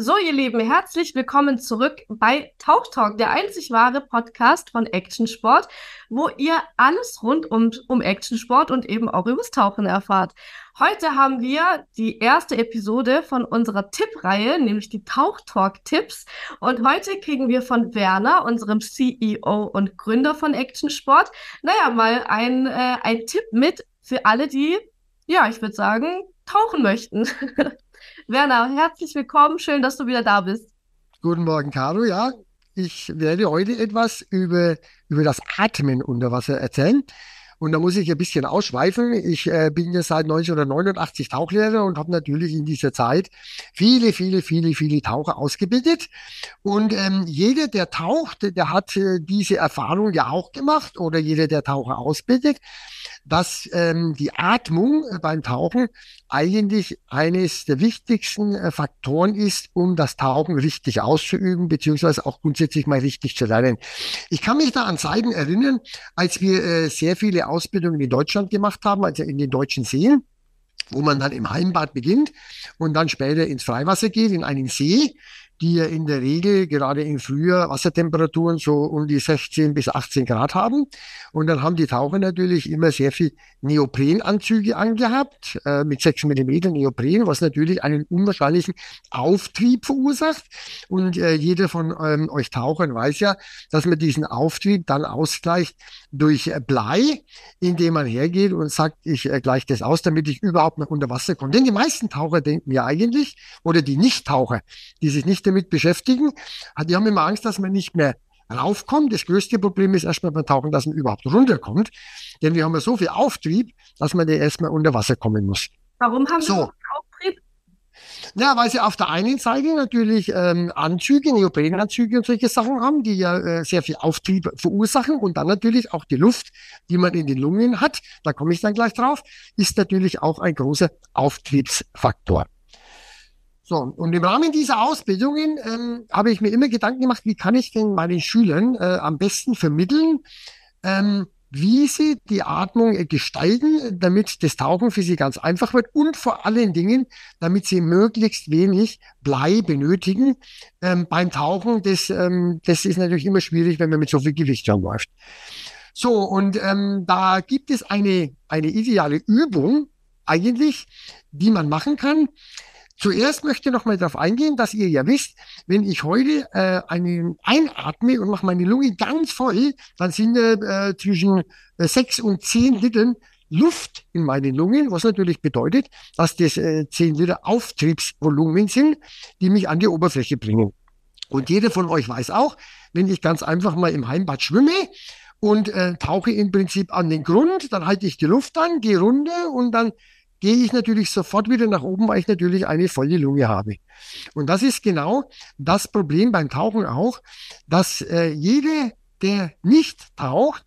So, ihr Lieben, herzlich willkommen zurück bei Tauch Talk, der einzig wahre Podcast von Action Sport, wo ihr alles rund um, um Actionsport und eben auch übers Tauchen erfahrt. Heute haben wir die erste Episode von unserer Tippreihe, nämlich die Tauch Talk Tipps. Und heute kriegen wir von Werner, unserem CEO und Gründer von Action Sport, naja, mal ein, äh, ein Tipp mit für alle, die, ja, ich würde sagen, tauchen möchten. Werner, herzlich willkommen. Schön, dass du wieder da bist. Guten Morgen, Caro. Ja, ich werde heute etwas über, über das Atmen unter Wasser erzählen. Und da muss ich ein bisschen ausschweifen. Ich äh, bin ja seit 1989 Tauchlehrer und habe natürlich in dieser Zeit viele, viele, viele, viele Taucher ausgebildet. Und ähm, jeder, der taucht, der hat äh, diese Erfahrung ja auch gemacht oder jeder, der Taucher ausbildet dass ähm, die Atmung äh, beim Tauchen eigentlich eines der wichtigsten äh, Faktoren ist, um das Tauchen richtig auszuüben, beziehungsweise auch grundsätzlich mal richtig zu lernen. Ich kann mich da an Zeiten erinnern, als wir äh, sehr viele Ausbildungen in Deutschland gemacht haben, also in den deutschen Seen wo man dann im Heimbad beginnt und dann später ins Freiwasser geht, in einen See die ja in der Regel gerade im Frühjahr Wassertemperaturen so um die 16 bis 18 Grad haben. Und dann haben die Taucher natürlich immer sehr viel Neoprenanzüge angehabt, äh, mit 6 mm Neopren, was natürlich einen unwahrscheinlichen Auftrieb verursacht. Und äh, jeder von ähm, euch Tauchern weiß ja, dass man diesen Auftrieb dann ausgleicht durch äh, Blei, indem man hergeht und sagt, ich äh, gleiche das aus, damit ich überhaupt noch unter Wasser komme. Denn die meisten Taucher denken ja eigentlich, oder die Nicht-Taucher, die sich nicht damit beschäftigen, die haben immer Angst, dass man nicht mehr raufkommt. Das größte Problem ist erstmal beim Tauchen, dass man überhaupt runterkommt. Denn wir haben ja so viel Auftrieb, dass man ja erstmal unter Wasser kommen muss. Warum haben so. wir Auftrieb? Ja, weil sie auf der einen Seite natürlich ähm, Anzüge, Neoprenanzüge und solche Sachen haben, die ja äh, sehr viel Auftrieb verursachen und dann natürlich auch die Luft, die man in den Lungen hat, da komme ich dann gleich drauf, ist natürlich auch ein großer Auftriebsfaktor. So, und im Rahmen dieser Ausbildungen ähm, habe ich mir immer Gedanken gemacht, wie kann ich denn meinen Schülern äh, am besten vermitteln, ähm, wie sie die Atmung äh, gestalten, damit das Tauchen für sie ganz einfach wird und vor allen Dingen, damit sie möglichst wenig Blei benötigen ähm, beim Tauchen. Das, ähm, das ist natürlich immer schwierig, wenn man mit so viel Gewicht läuft. So, und ähm, da gibt es eine, eine ideale Übung eigentlich, die man machen kann. Zuerst möchte ich noch mal darauf eingehen, dass ihr ja wisst, wenn ich heute äh, einen einatme und mache meine Lunge ganz voll, dann sind äh, zwischen äh, sechs und zehn Litern Luft in meinen Lungen, was natürlich bedeutet, dass das äh, 10 Liter Auftriebsvolumen sind, die mich an die Oberfläche bringen. Und jeder von euch weiß auch, wenn ich ganz einfach mal im Heimbad schwimme und äh, tauche im Prinzip an den Grund, dann halte ich die Luft an, gehe runter und dann gehe ich natürlich sofort wieder nach oben, weil ich natürlich eine volle Lunge habe. Und das ist genau das Problem beim Tauchen auch, dass äh, jeder, der nicht taucht,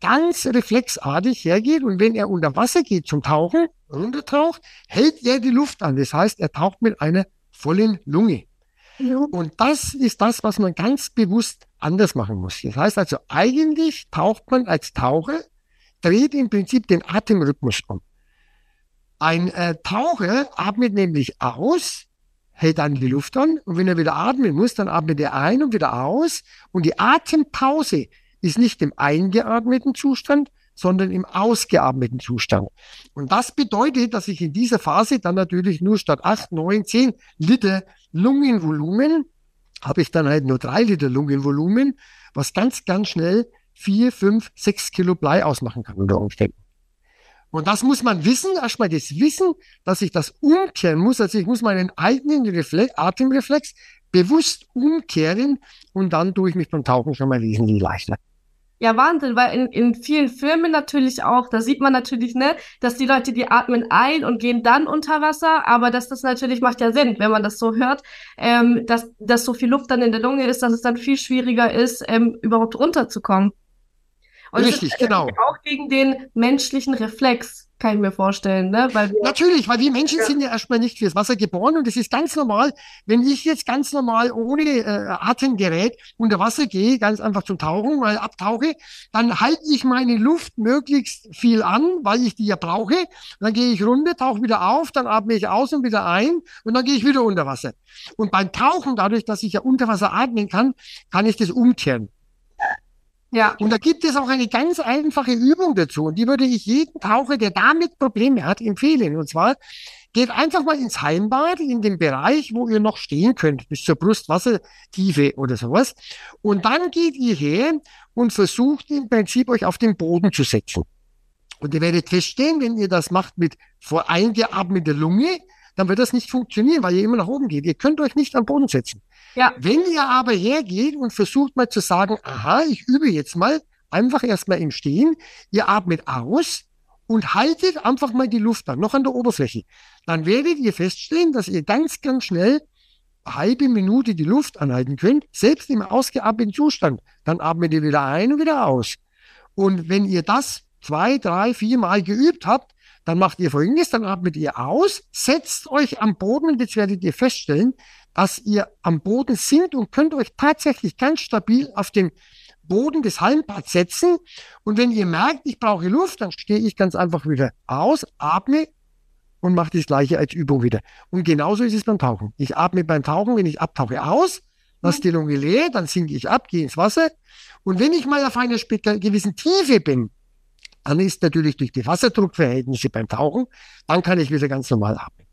ganz reflexartig hergeht und wenn er unter Wasser geht zum Tauchen, runtertaucht, hält er die Luft an. Das heißt, er taucht mit einer vollen Lunge. Ja. Und das ist das, was man ganz bewusst anders machen muss. Das heißt also, eigentlich taucht man als Taucher, dreht im Prinzip den Atemrhythmus um. Ein äh, Taucher atmet nämlich aus, hält dann die Luft an und wenn er wieder atmen muss, dann atmet er ein und wieder aus. Und die Atempause ist nicht im eingeatmeten Zustand, sondern im ausgeatmeten Zustand. Und das bedeutet, dass ich in dieser Phase dann natürlich nur statt 8, 9, 10 Liter Lungenvolumen, habe ich dann halt nur 3 Liter Lungenvolumen, was ganz, ganz schnell 4, 5, 6 Kilo Blei ausmachen kann unter Umständen. Und das muss man wissen, erstmal das Wissen, dass ich das umkehren muss. Also ich muss meinen eigenen Reflex, Atemreflex bewusst umkehren und dann tue ich mich beim Tauchen schon mal wesentlich leichter. Ja, Wahnsinn, weil in, in vielen Filmen natürlich auch, da sieht man natürlich, ne, dass die Leute, die atmen ein und gehen dann unter Wasser, aber dass das natürlich macht ja Sinn, wenn man das so hört, ähm, dass, dass so viel Luft dann in der Lunge ist, dass es dann viel schwieriger ist, ähm, überhaupt runterzukommen. Und Richtig, ist, genau. Gegen den menschlichen Reflex, kann ich mir vorstellen, ne? Weil Natürlich, weil wir Menschen ja. sind ja erstmal nicht fürs Wasser geboren und es ist ganz normal, wenn ich jetzt ganz normal ohne äh, Atemgerät unter Wasser gehe, ganz einfach zum Tauchen, mal abtauche, dann halte ich meine Luft möglichst viel an, weil ich die ja brauche. Dann gehe ich runter, tauche wieder auf, dann atme ich aus und wieder ein und dann gehe ich wieder unter Wasser. Und beim Tauchen, dadurch, dass ich ja unter Wasser atmen kann, kann ich das umkehren. Ja. Und da gibt es auch eine ganz einfache Übung dazu. Und die würde ich jedem Taucher, der damit Probleme hat, empfehlen. Und zwar, geht einfach mal ins Heimbad, in den Bereich, wo ihr noch stehen könnt, bis zur Brustwassertiefe oder sowas. Und dann geht ihr her und versucht im Prinzip euch auf den Boden zu setzen. Und ihr werdet feststellen, wenn ihr das macht mit vor eingeatmeter Lunge, dann wird das nicht funktionieren, weil ihr immer nach oben geht. Ihr könnt euch nicht am Boden setzen. Ja. Wenn ihr aber hergeht und versucht mal zu sagen, aha, ich übe jetzt mal, einfach erstmal im Stehen, ihr atmet aus und haltet einfach mal die Luft an, noch an der Oberfläche, dann werdet ihr feststellen, dass ihr ganz, ganz schnell eine halbe Minute die Luft anhalten könnt, selbst im ausgeatmeten Zustand. Dann atmet ihr wieder ein und wieder aus. Und wenn ihr das zwei, drei, vier Mal geübt habt, dann macht ihr folgendes, dann atmet ihr aus, setzt euch am Boden und jetzt werdet ihr feststellen, dass ihr am Boden sind und könnt euch tatsächlich ganz stabil auf den Boden des Hallenpads setzen. Und wenn ihr merkt, ich brauche Luft, dann stehe ich ganz einfach wieder aus, atme und mache das gleiche als Übung wieder. Und genauso ist es beim Tauchen. Ich atme beim Tauchen, wenn ich abtauche, aus, lasse die Lunge leer, dann sinke ich ab, gehe ins Wasser. Und wenn ich mal auf einer gewissen Tiefe bin, dann ist natürlich durch die Wasserdruckverhältnisse beim Tauchen, dann kann ich wieder ganz normal atmen.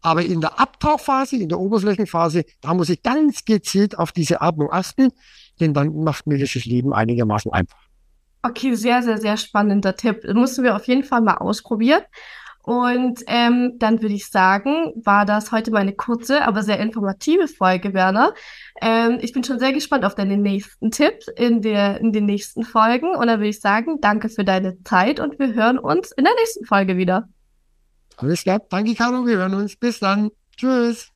Aber in der Abtauchphase, in der Oberflächenphase, da muss ich ganz gezielt auf diese Atmung achten, denn dann macht mir das Leben einigermaßen einfach. Okay, sehr, sehr, sehr spannender Tipp. Das müssen wir auf jeden Fall mal ausprobieren. Und ähm, dann würde ich sagen, war das heute mal eine kurze, aber sehr informative Folge, Werner. Ähm, ich bin schon sehr gespannt auf deine nächsten Tipps in, der, in den nächsten Folgen. Und dann würde ich sagen, danke für deine Zeit und wir hören uns in der nächsten Folge wieder. Alles klar. Danke, Caro. Wir hören uns. Bis dann. Tschüss.